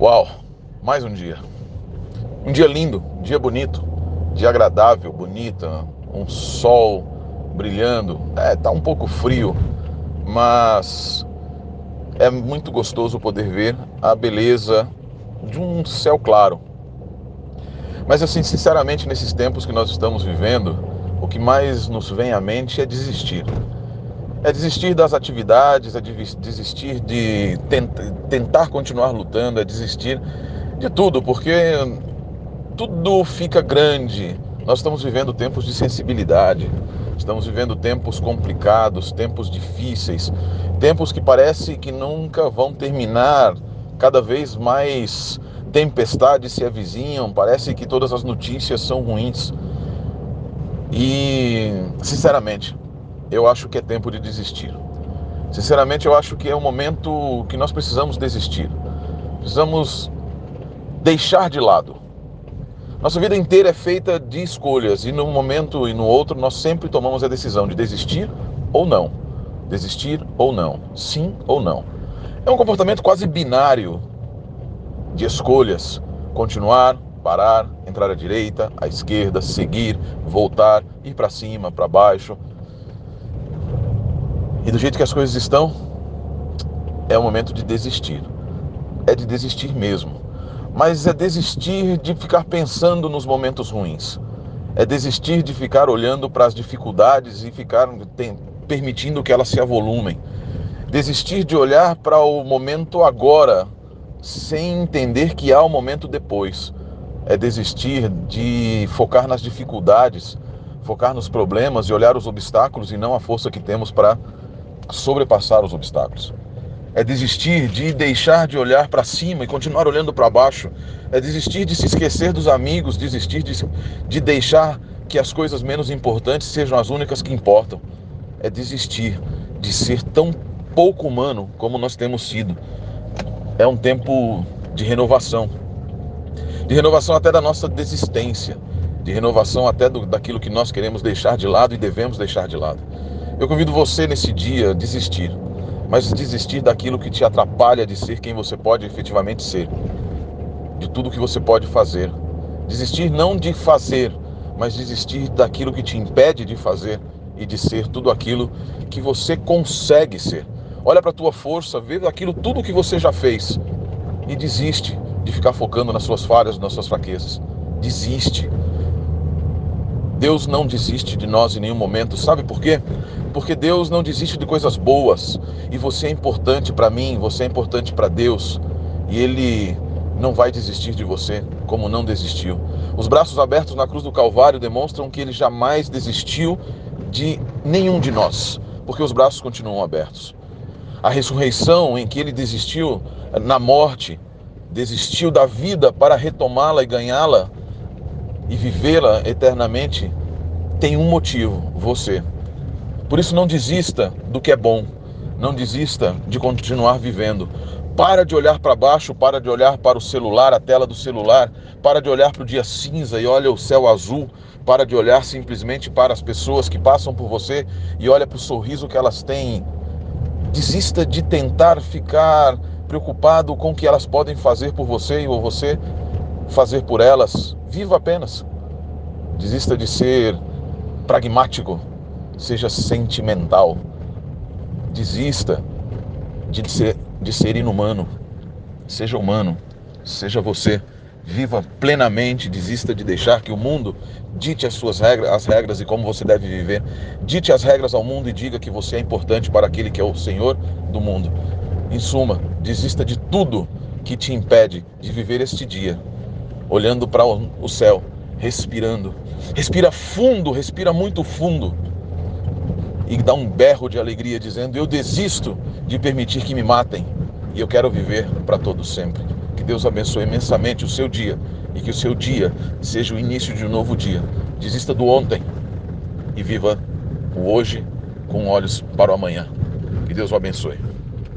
Uau, mais um dia. Um dia lindo, um dia bonito, dia agradável, bonita, um sol brilhando. É, tá um pouco frio, mas é muito gostoso poder ver a beleza de um céu claro. Mas assim, sinceramente, nesses tempos que nós estamos vivendo, o que mais nos vem à mente é desistir. É desistir das atividades, é desistir de tentar continuar lutando, é desistir de tudo, porque tudo fica grande. Nós estamos vivendo tempos de sensibilidade, estamos vivendo tempos complicados, tempos difíceis, tempos que parece que nunca vão terminar, cada vez mais tempestades se avizinham, parece que todas as notícias são ruins. E, sinceramente, eu acho que é tempo de desistir. Sinceramente, eu acho que é o momento que nós precisamos desistir. Precisamos deixar de lado. Nossa vida inteira é feita de escolhas e num momento e no outro nós sempre tomamos a decisão de desistir ou não. Desistir ou não. Sim ou não. É um comportamento quase binário de escolhas. Continuar, parar, entrar à direita, à esquerda, seguir, voltar, ir para cima, para baixo. E do jeito que as coisas estão, é o momento de desistir. É de desistir mesmo. Mas é desistir de ficar pensando nos momentos ruins. É desistir de ficar olhando para as dificuldades e ficar permitindo que elas se avolumem. Desistir de olhar para o momento agora, sem entender que há um momento depois. É desistir de focar nas dificuldades, focar nos problemas e olhar os obstáculos e não a força que temos para sobrepassar os obstáculos. É desistir de deixar de olhar para cima e continuar olhando para baixo. É desistir de se esquecer dos amigos, desistir de, de deixar que as coisas menos importantes sejam as únicas que importam. É desistir de ser tão pouco humano como nós temos sido. É um tempo de renovação. De renovação até da nossa desistência. De renovação até do, daquilo que nós queremos deixar de lado e devemos deixar de lado. Eu convido você nesse dia a desistir, mas desistir daquilo que te atrapalha de ser quem você pode efetivamente ser, de tudo que você pode fazer. Desistir não de fazer, mas desistir daquilo que te impede de fazer e de ser tudo aquilo que você consegue ser. Olha para a tua força, vê aquilo tudo que você já fez e desiste de ficar focando nas suas falhas, nas suas fraquezas. Desiste. Deus não desiste de nós em nenhum momento. Sabe por quê? Porque Deus não desiste de coisas boas. E você é importante para mim, você é importante para Deus. E Ele não vai desistir de você, como não desistiu. Os braços abertos na cruz do Calvário demonstram que Ele jamais desistiu de nenhum de nós, porque os braços continuam abertos. A ressurreição em que Ele desistiu na morte, desistiu da vida para retomá-la e ganhá-la, e vivê-la eternamente, tem um motivo: você. Por isso, não desista do que é bom, não desista de continuar vivendo. Para de olhar para baixo, para de olhar para o celular, a tela do celular, para de olhar para o dia cinza e olha o céu azul, para de olhar simplesmente para as pessoas que passam por você e olha para o sorriso que elas têm. Desista de tentar ficar preocupado com o que elas podem fazer por você ou você fazer por elas. Viva apenas. Desista de ser pragmático, seja sentimental. Desista de ser, de ser inumano. Seja humano, seja você. Viva plenamente, desista de deixar que o mundo dite as suas regras, as regras e como você deve viver. Dite as regras ao mundo e diga que você é importante para aquele que é o Senhor do mundo. Em suma, desista de tudo que te impede de viver este dia olhando para o céu, respirando. Respira fundo, respira muito fundo. E dá um berro de alegria, dizendo: Eu desisto de permitir que me matem e eu quero viver para todo sempre. Que Deus abençoe imensamente o seu dia e que o seu dia seja o início de um novo dia. Desista do ontem e viva o hoje com olhos para o amanhã. Que Deus o abençoe.